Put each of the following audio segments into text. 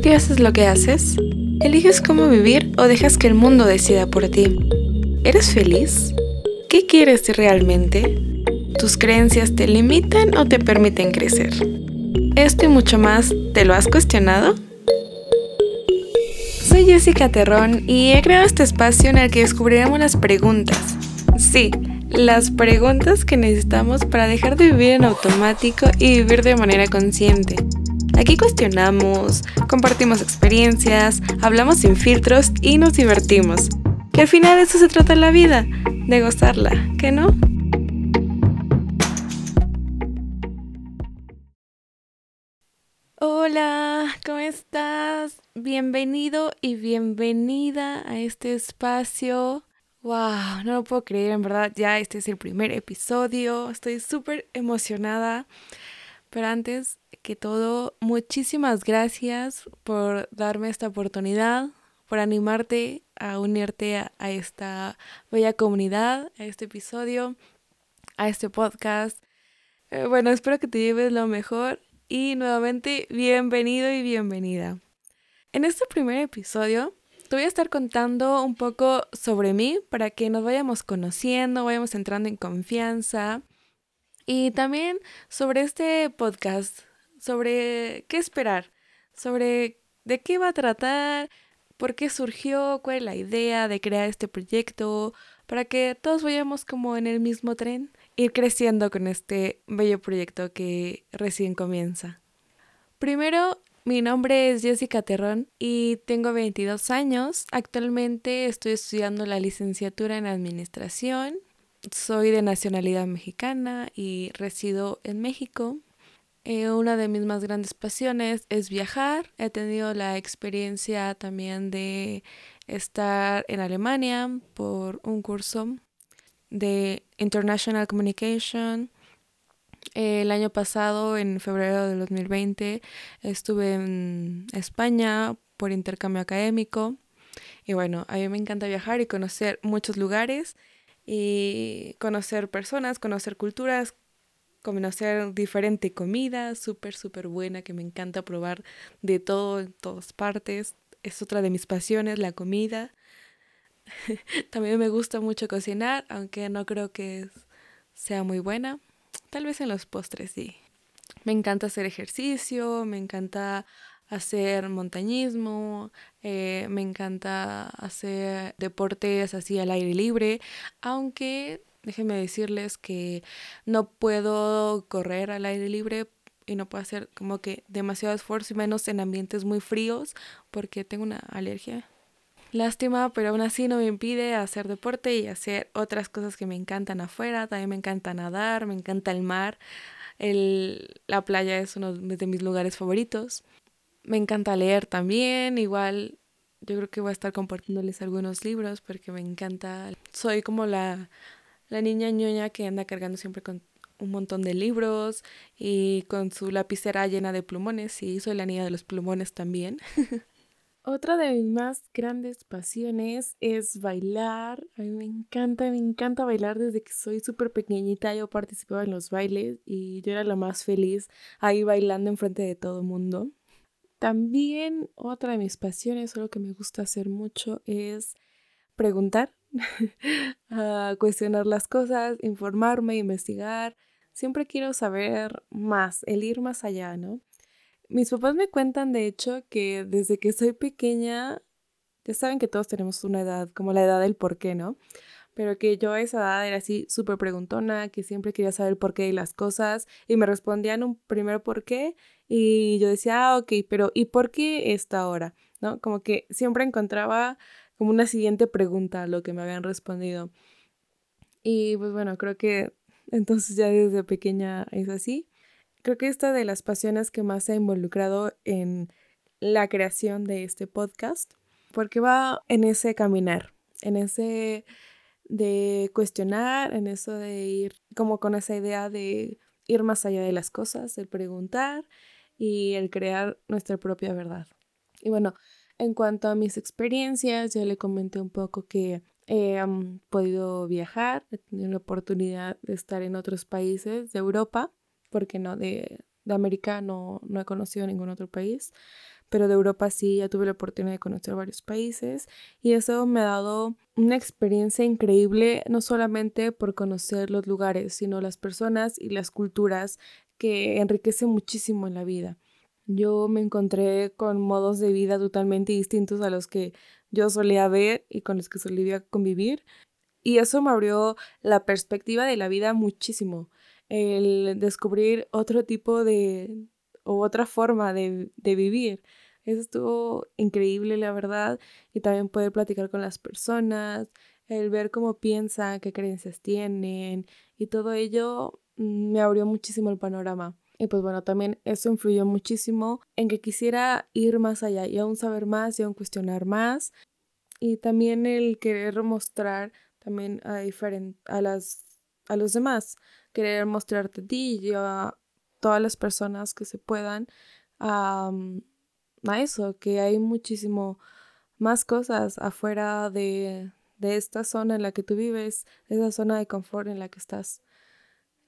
qué haces lo que haces? ¿Eliges cómo vivir o dejas que el mundo decida por ti? ¿Eres feliz? ¿Qué quieres realmente? ¿Tus creencias te limitan o te permiten crecer? Esto y mucho más, ¿te lo has cuestionado? Soy Jessica Terrón y he creado este espacio en el que descubriremos las preguntas. Sí, las preguntas que necesitamos para dejar de vivir en automático y vivir de manera consciente. Aquí cuestionamos, compartimos experiencias, hablamos sin filtros y nos divertimos. Que al final de eso se trata la vida, de gozarla, ¿que no? Hola, ¿cómo estás? Bienvenido y bienvenida a este espacio. Wow, no lo puedo creer, en verdad ya este es el primer episodio. Estoy súper emocionada. Pero antes que todo, muchísimas gracias por darme esta oportunidad, por animarte a unirte a, esta bella comunidad, a este episodio, a este podcast. Eh, bueno, espero que te lleves lo mejor y nuevamente bienvenido y bienvenida. En este primer episodio te voy a estar contando un poco sobre mí para que nos vayamos conociendo, vayamos entrando en confianza y también sobre este podcast, sobre qué esperar, sobre de qué va a tratar, por qué surgió, cuál es la idea de crear este proyecto, para que todos vayamos como en el mismo tren, ir creciendo con este bello proyecto que recién comienza. Primero, mi nombre es Jessica Terrón y tengo 22 años. Actualmente estoy estudiando la licenciatura en Administración. Soy de nacionalidad mexicana y resido en México. Eh, una de mis más grandes pasiones es viajar. He tenido la experiencia también de estar en Alemania por un curso de International Communication. el año pasado, en febrero de 2020, estuve en España por intercambio académico. Y bueno, a mí me encanta viajar y conocer muchos lugares y conocer personas, conocer culturas, conocer diferente comida, súper, súper buena, que me encanta probar de todo en todas partes. Es otra de mis pasiones, la comida. También me gusta mucho cocinar, aunque no creo que sea muy buena. Tal vez en los postres sí. Me encanta hacer ejercicio, me encanta hacer montañismo, eh, me encanta hacer deportes así al aire libre, aunque déjenme decirles que no puedo correr al aire libre y no puedo hacer como que demasiado esfuerzo y menos en ambientes muy fríos porque tengo una alergia. Lástima, pero aún así no me impide hacer deporte y hacer otras cosas que me encantan afuera. También me encanta nadar, me encanta el mar. El, la playa es uno de mis lugares favoritos. Me encanta leer también, igual yo creo que voy a estar compartiéndoles algunos libros porque me encanta. Soy como la la niña ñoña que anda cargando siempre con un montón de libros y con su lapicera llena de plumones. Y soy la niña de los plumones también. Otra de mis más grandes pasiones es bailar. A mí me encanta, me encanta bailar desde que soy súper pequeñita. Yo participaba en los bailes y yo era la más feliz ahí bailando enfrente de todo el mundo. También otra de mis pasiones, algo que me gusta hacer mucho, es preguntar a cuestionar las cosas, informarme, investigar. Siempre quiero saber más, el ir más allá, ¿no? Mis papás me cuentan, de hecho, que desde que soy pequeña, ya saben que todos tenemos una edad, como la edad del por qué, ¿no? Pero que yo a esa edad era así súper preguntona, que siempre quería saber por qué y las cosas, y me respondían un primer por qué, y yo decía, ah, ok, pero ¿y por qué esta hora? ¿No? Como que siempre encontraba como una siguiente pregunta a lo que me habían respondido. Y pues bueno, creo que entonces ya desde pequeña es así. Creo que esta de las pasiones que más se ha involucrado en la creación de este podcast, porque va en ese caminar, en ese de cuestionar, en eso de ir como con esa idea de ir más allá de las cosas, el preguntar y el crear nuestra propia verdad. Y bueno, en cuanto a mis experiencias, ya le comenté un poco que he podido viajar, he tenido la oportunidad de estar en otros países de Europa, porque no de de América no, no he conocido ningún otro país, pero de Europa sí, ya tuve la oportunidad de conocer varios países y eso me ha dado una experiencia increíble, no solamente por conocer los lugares, sino las personas y las culturas que enriquecen muchísimo en la vida. Yo me encontré con modos de vida totalmente distintos a los que yo solía ver y con los que solía convivir. Y eso me abrió la perspectiva de la vida muchísimo. El descubrir otro tipo de, o otra forma de, de vivir. Eso estuvo increíble, la verdad. Y también poder platicar con las personas, el ver cómo piensan, qué creencias tienen. Y todo ello mm, me abrió muchísimo el panorama. Y pues bueno, también eso influyó muchísimo en que quisiera ir más allá y aún saber más y aún cuestionar más. Y también el querer mostrar también a, a, las, a los demás, querer mostrarte a ti y a todas las personas que se puedan a, eso, que hay muchísimo más cosas afuera de, de esta zona en la que tú vives, esa zona de confort en la que estás,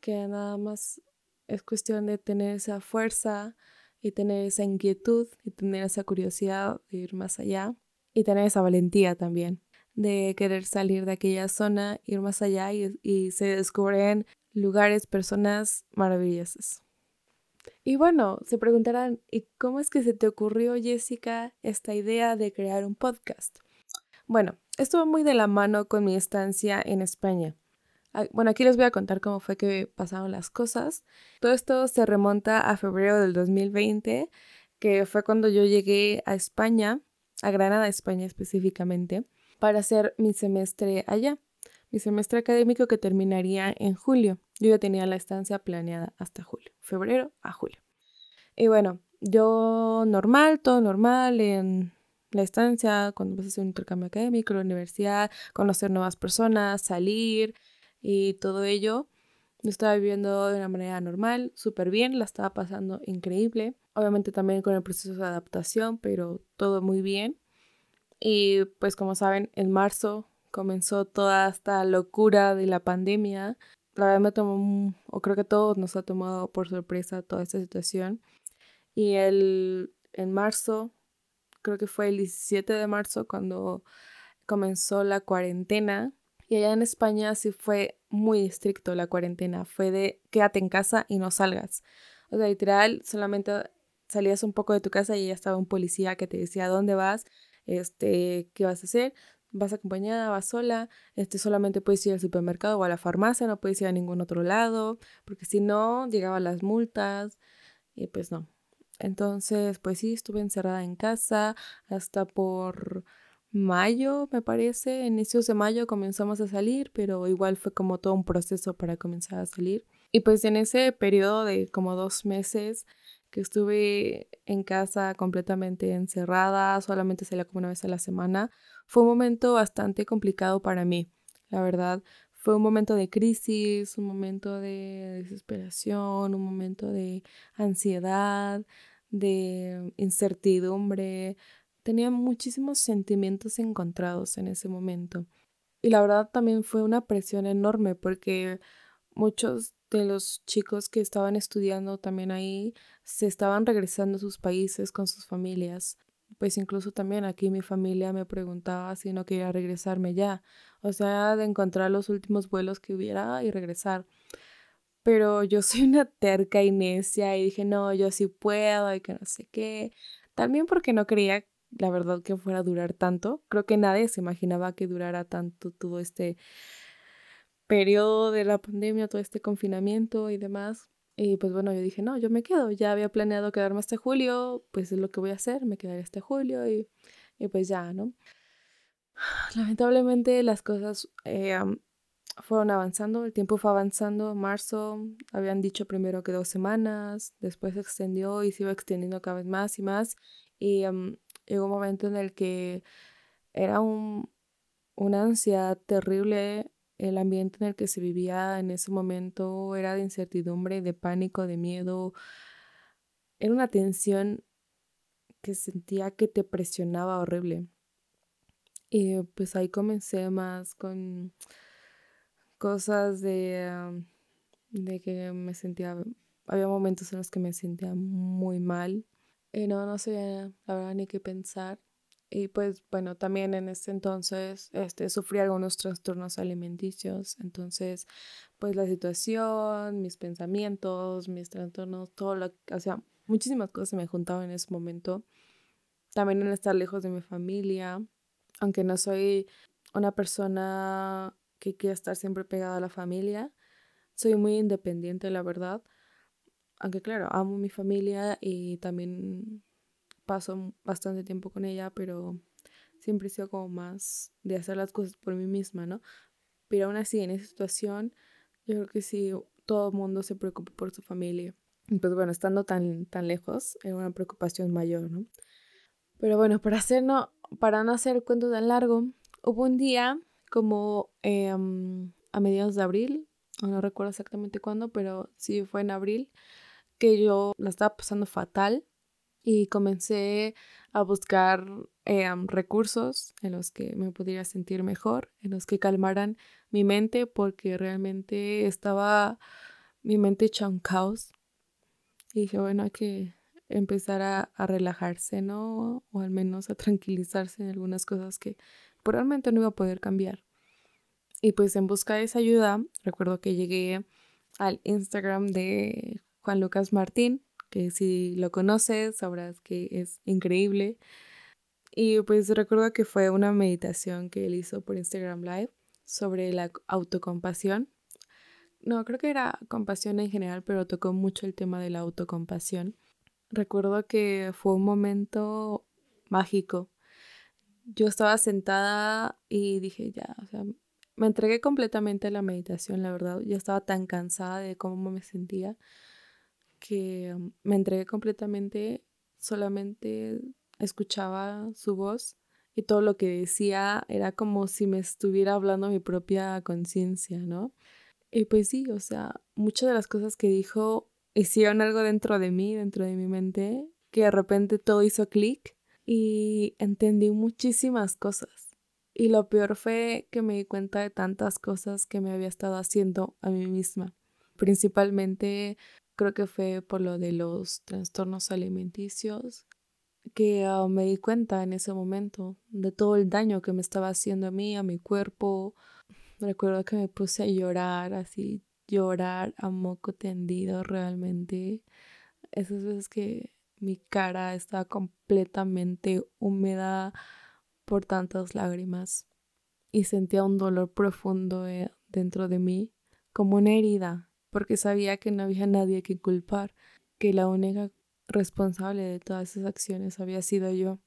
que nada más es cuestión de tener esa fuerza y tener esa inquietud y tener esa curiosidad de ir más allá y tener esa valentía también de querer salir de aquella zona, ir más allá y, se descubren lugares, personas maravillosas. Y bueno, se preguntarán, ¿y cómo es que se te ocurrió, Jessica, esta idea de crear un podcast? Bueno, estuvo muy de la mano con mi estancia en España. Ah, bueno, aquí les voy a contar cómo fue que pasaron las cosas. Todo esto se remonta a febrero del 2020, que fue cuando yo llegué a España, a Granada, España específicamente, para hacer mi semestre allá. Mi semestre académico que terminaría en julio. Yo ya tenía la estancia planeada hasta julio, febrero a julio. Y bueno, yo normal, todo normal en la estancia, cuando vas a hacer un intercambio académico, la universidad, conocer nuevas personas, salir, y todo ello. Lo estaba viviendo de una manera normal, súper bien, la estaba pasando increíble. Obviamente también con el proceso de adaptación, pero todo muy bien. Y pues como saben, en marzo comenzó toda esta locura de la pandemia. La verdad me tomó, o creo que todos nos ha tomado por sorpresa toda esta situación. Y el, en marzo, creo que fue el 17 de marzo cuando comenzó la cuarentena y allá en España sí fue muy estricto la cuarentena. Fue de quédate en casa y no salgas. O sea, literal, solamente salías un poco de tu casa y ya estaba un policía que te decía dónde vas, este, qué vas a hacer. Vas acompañada, vas sola, este, solamente puedes ir al supermercado o a la farmacia, no puedes ir a ningún otro lado, porque si no, llegaban las multas y pues no. Entonces, pues sí, estuve encerrada en casa hasta por mayo, me parece, inicios de mayo comenzamos a salir, pero igual fue como todo un proceso para comenzar a salir. Y pues en ese periodo de como dos meses que estuve en casa completamente encerrada, solamente salía como una vez a la semana, fue un momento bastante complicado para mí, la verdad. Fue un momento de crisis, un momento de desesperación, un momento de ansiedad, de incertidumbre, tenía muchísimos sentimientos encontrados en ese momento. Y la verdad también fue una presión enorme porque muchos de los chicos que estaban estudiando también ahí se estaban regresando a sus países con sus familias. Pues incluso también aquí mi familia me preguntaba si no quería regresarme ya. O sea, de encontrar los últimos vuelos que hubiera y regresar. Pero yo soy una terca y necia y dije, no, yo sí puedo y que no sé qué. También porque no creía la verdad que fuera a durar tanto. Creo que nadie se imaginaba que durara tanto todo este periodo de la pandemia, todo este confinamiento y demás. Y pues bueno, yo dije, no, yo me quedo. Ya había planeado quedarme hasta julio, pues es lo que voy a hacer, me quedaré hasta julio y, y pues ya, ¿no? Lamentablemente las cosas eh, fueron avanzando, el tiempo fue avanzando. Marzo habían dicho primero que dos semanas, después se extendió y se iba extendiendo cada vez más y más. Y llegó un momento en el que era un, una ansiedad terrible el ambiente en el que se vivía en ese momento era de incertidumbre, de pánico, de miedo. Era una tensión que sentía que te presionaba horrible. Y pues ahí comencé más con cosas de, de que me sentía había momentos en los que me sentía muy mal. Y no, no sé la verdad ni qué pensar. Y pues bueno, también en ese entonces este, sufrí algunos trastornos alimenticios. Entonces, pues la situación, mis pensamientos, mis trastornos, todo lo o sea, muchísimas cosas se me juntaban en ese momento. También en estar lejos de mi familia, aunque no soy una persona que quiera estar siempre pegada a la familia, soy muy independiente, la verdad. Aunque claro, amo mi familia y también paso bastante tiempo con ella, pero siempre he sido como más de hacer las cosas por mí misma, ¿no? Pero aún así, en esa situación, yo creo que sí, todo el mundo se preocupa por su familia. Pues bueno, estando tan, tan lejos, era una preocupación mayor, ¿no? Pero bueno, para, hacer no, para no hacer cuento tan largo, hubo un día como em, a mediados de abril, no recuerdo exactamente cuándo, pero sí fue en abril, que yo la estaba pasando fatal y comencé a buscar em, recursos en los que me pudiera sentir mejor, en los que calmaran mi mente, porque realmente estaba mi mente hecha un caos. Y dije, bueno, hay que empezar a, a relajarse, ¿no? O al menos a tranquilizarse en algunas cosas que probablemente no iba a poder cambiar. Y pues en busca de esa ayuda, recuerdo que llegué al Instagram de Juan Lucas Martín, que si lo conoces sabrás que es increíble. Y pues recuerdo que fue una meditación que él hizo por Instagram Live sobre la autocompasión. No, creo que era compasión en general, pero tocó mucho el tema de la autocompasión. Recuerdo que fue un momento mágico. Yo estaba sentada y dije, ya, o sea, me entregué completamente a la meditación, la verdad. Ya estaba tan cansada de cómo me sentía que um, me entregué completamente, solamente escuchaba su voz y todo lo que decía era como si me estuviera hablando mi propia conciencia, ¿no? Y pues sí, o sea, muchas de las cosas que dijo hicieron algo dentro de mí, dentro de mi mente, que de repente todo hizo clic y entendí muchísimas cosas. Y lo peor fue que me di cuenta de tantas cosas que me había estado haciendo a mí misma. Principalmente creo que fue por lo de los trastornos alimenticios que ah, me di cuenta en ese momento de todo el daño que me estaba haciendo a mí, a mi cuerpo. Recuerdo que me puse a llorar, así, llorar a moco tendido realmente. Esas veces que mi cara estaba completamente húmeda por tantas lágrimas y sentía un dolor profundo eh, dentro de mí, como una herida porque sabía que no había nadie que culpar, que la única responsable de todas esas acciones había sido yo.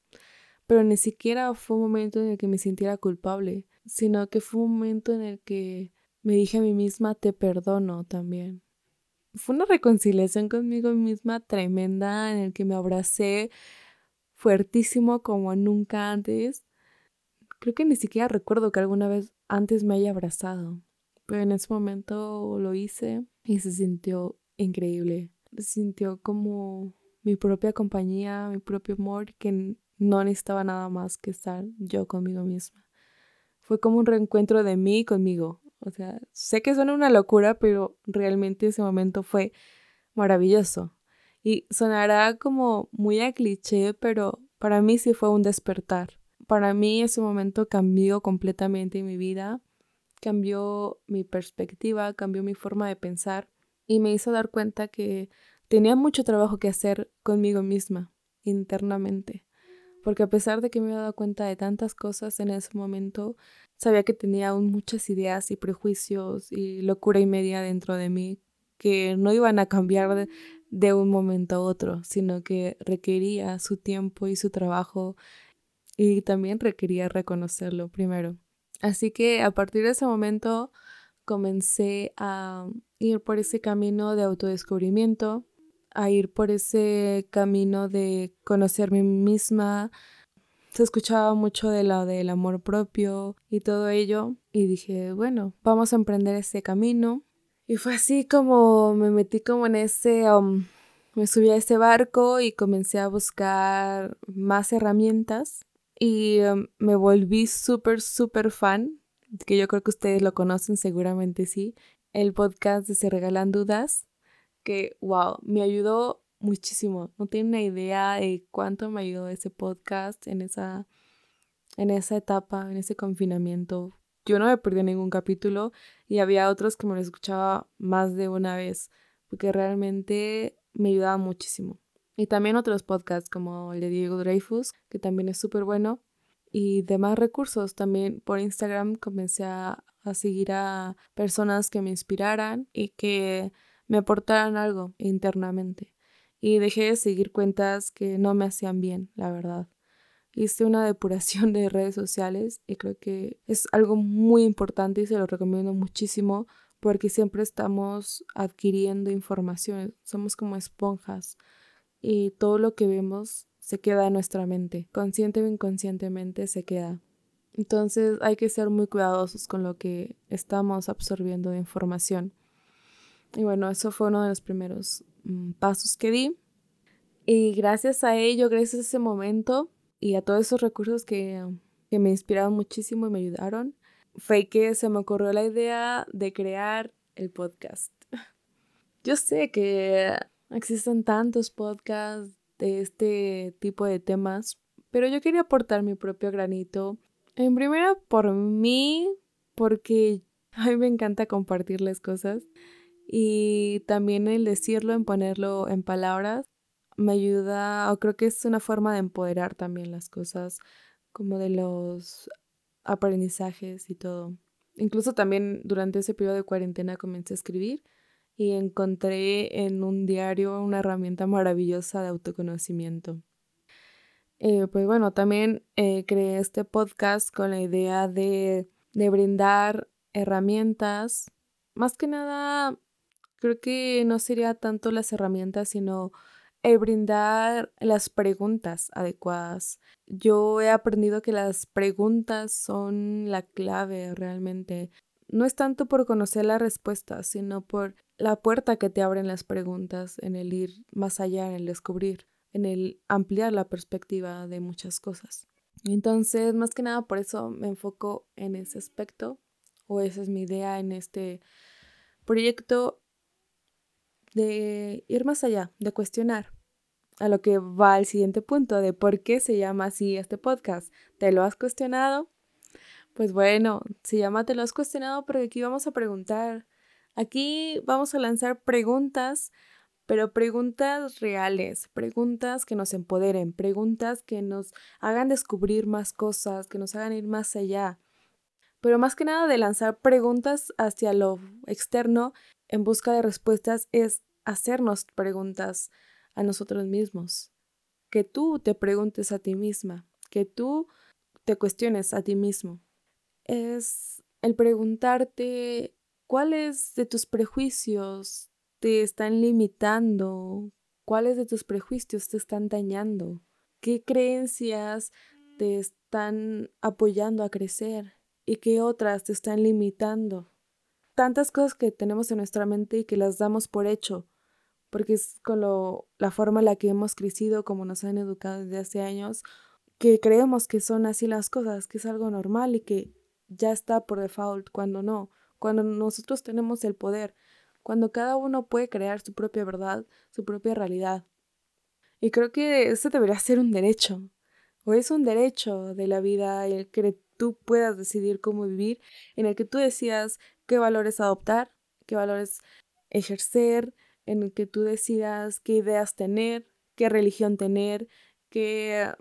Pero ni siquiera fue un momento en el que me sintiera culpable, sino que fue un momento en el que me dije a mí misma te perdono también. Fue una reconciliación conmigo misma tremenda en el que me abracé fuertísimo como nunca antes. Creo que ni siquiera recuerdo que alguna vez antes me haya abrazado, en ese momento lo hice y se sintió increíble. Se sintió como mi propia compañía, mi propio amor, que no necesitaba nada más que estar yo conmigo misma. Fue como un reencuentro de mí conmigo. O sea, sé que suena una locura, pero realmente ese momento fue maravilloso. Y sonará como muy a cliché, pero para mí sí fue un despertar. Para mí ese momento cambió completamente mi vida cambió mi perspectiva, cambió mi forma de pensar y me hizo dar cuenta que tenía mucho trabajo que hacer conmigo misma, internamente. Porque a pesar de que me había dado cuenta de tantas cosas en ese momento, sabía que tenía aún muchas ideas y prejuicios y locura y media dentro de mí que no iban a cambiar de, de un momento a otro, sino que requería su tiempo y su trabajo y también requería reconocerlo primero. Así que a partir de ese momento comencé a ir por ese camino de autodescubrimiento, a ir por ese camino de conocerme misma. Se escuchaba mucho de lo del amor propio y todo ello y dije, bueno, vamos a emprender ese camino. Y fue así como me metí como en ese, um, me subí a ese barco y comencé a buscar más herramientas y em, me volví súper, súper fan, que yo creo que ustedes lo conocen seguramente sí, el podcast de Se Regalan Dudas, que, wow, me ayudó muchísimo. No tienen una idea de cuánto me ayudó ese podcast en esa, en esa etapa, en ese confinamiento. Yo no me perdí ningún capítulo y había otros que me lo escuchaba más de una vez, porque realmente me ayudaba muchísimo. Y también otros podcasts como el de Diego Dreyfus, que también es súper bueno. Y demás recursos. También por Instagram comencé a, a seguir a personas que me inspiraran y que me aportaran algo internamente. Y dejé de seguir cuentas que no me hacían bien, la verdad. Hice una depuración de redes sociales y creo que es algo muy importante y se lo recomiendo muchísimo porque siempre estamos adquiriendo información, somos como esponjas y todo lo que vemos se queda en nuestra mente, consciente o inconscientemente se queda. Entonces hay que ser muy cuidadosos con lo que estamos absorbiendo de información. Y bueno, eso fue uno de los primeros mm, pasos que di. Y gracias a ello, gracias a ese momento y a todos esos recursos que, que me inspiraron muchísimo y me ayudaron, fue que se me ocurrió la idea de crear el podcast. Yo sé que existen tantos podcasts de este tipo de temas, pero yo quería aportar mi propio granito. En primera, por mí, porque a mí me encanta compartirles cosas y también el decirlo, en ponerlo en palabras, me ayuda, o creo que es una forma de empoderar también las cosas, como de los aprendizajes y todo. Incluso también durante ese periodo de cuarentena comencé a escribir y encontré en un diario una herramienta maravillosa de autoconocimiento. Eh, pues bueno, también eh, creé este podcast con la idea de, de brindar herramientas, más que nada, creo que no sería tanto las herramientas, sino el brindar las preguntas adecuadas. Yo he aprendido que las preguntas son la clave realmente. No es tanto por conocer la respuesta, sino por la puerta que te abren las preguntas, en el ir más allá, en el descubrir, en el ampliar la perspectiva de muchas cosas. Entonces, más que nada por eso me enfoco en ese aspecto, o esa es mi idea en este proyecto de ir más allá, de cuestionar. A lo que va el siguiente punto de por qué se llama así este podcast. ¿Te lo has cuestionado? Pues bueno, se llama Te lo has cuestionado porque aquí vamos a preguntar Aquí vamos a lanzar preguntas, pero preguntas reales, preguntas que nos empoderen, preguntas que nos hagan descubrir más cosas, que nos hagan ir más allá. Pero más que nada de lanzar preguntas hacia lo externo en busca de respuestas es hacernos preguntas a nosotros mismos. Que tú te preguntes a ti misma, que tú te cuestiones a ti mismo. Es el preguntarte ¿Cuáles de tus prejuicios te están limitando? ¿Cuáles de tus prejuicios te están dañando? ¿Qué creencias te están apoyando a crecer? ¿Y qué otras te están limitando? Tantas cosas que tenemos en nuestra mente y que las damos por hecho, porque es con la forma en la que hemos crecido, como nos han educado desde hace años, que creemos que son así las cosas, que es algo normal y que ya está por default, cuando no cuando nosotros tenemos el poder, cuando cada uno puede crear su propia verdad, su propia realidad. Y creo que ese debería ser un derecho, o es un derecho de la vida el que tú puedas decidir cómo vivir, en el que tú decidas qué valores adoptar, qué valores ejercer, en el que tú decidas qué ideas tener, qué religión tener, qué,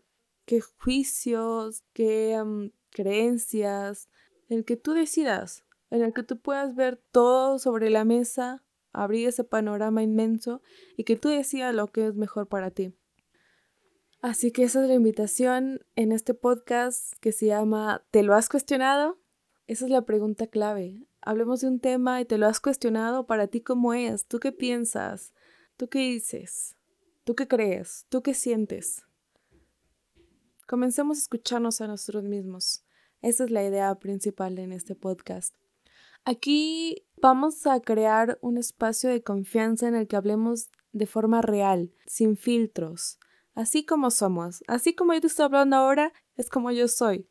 qué juicios, qué mm, creencias, el que tú decidas en el que tú puedas ver todo sobre la mesa, abrir ese panorama inmenso y que tú decidas lo que es mejor para ti. Así que esa es la invitación en este podcast que se llama ¿Te lo has cuestionado? Esa es la pregunta clave. Hablemos de un tema y te lo has cuestionado para ti cómo es, tú qué piensas, tú qué dices, tú qué crees, tú qué sientes. Comencemos a escucharnos a nosotros mismos. Esa es la idea principal en este podcast. Aquí vamos a crear un espacio de confianza en el que hablemos de forma real, sin filtros, así como somos, así como yo te estoy hablando ahora, es como yo soy.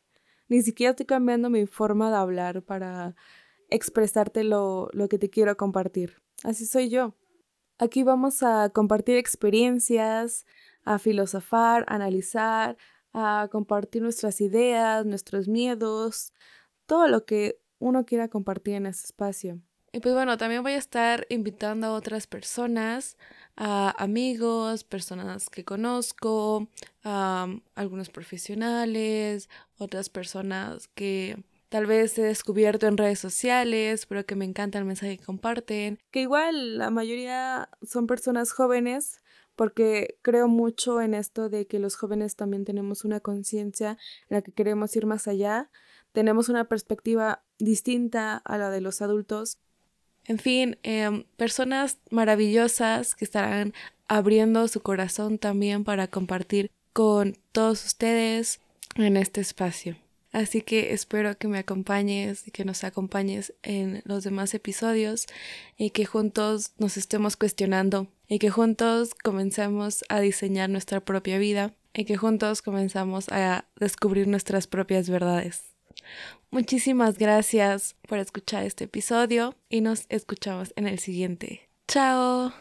Ni siquiera estoy cambiando mi forma de hablar para expresarte lo, lo que te quiero compartir. Así soy yo. Aquí vamos a compartir experiencias, a filosofar, a analizar, a compartir nuestras ideas, nuestros miedos, todo lo que uno quiera compartir en este espacio. Y pues bueno, también voy a estar invitando a otras personas, a amigos, personas que conozco, a algunos profesionales, otras personas que tal vez he descubierto en redes sociales, pero que me encanta el mensaje que comparten, que igual la mayoría son personas jóvenes, porque creo mucho en esto de que los jóvenes también tenemos una conciencia en la que queremos ir más allá, tenemos una perspectiva distinta a la de los adultos. En fin, em, personas maravillosas que estarán abriendo su corazón también para compartir con todos ustedes en este espacio. Así que espero que me acompañes y que nos acompañes en los demás episodios y que juntos nos estemos cuestionando y que juntos comencemos a diseñar nuestra propia vida y que juntos comenzamos a descubrir nuestras propias verdades. Muchísimas gracias por escuchar este episodio y nos escuchamos en el siguiente. Chao.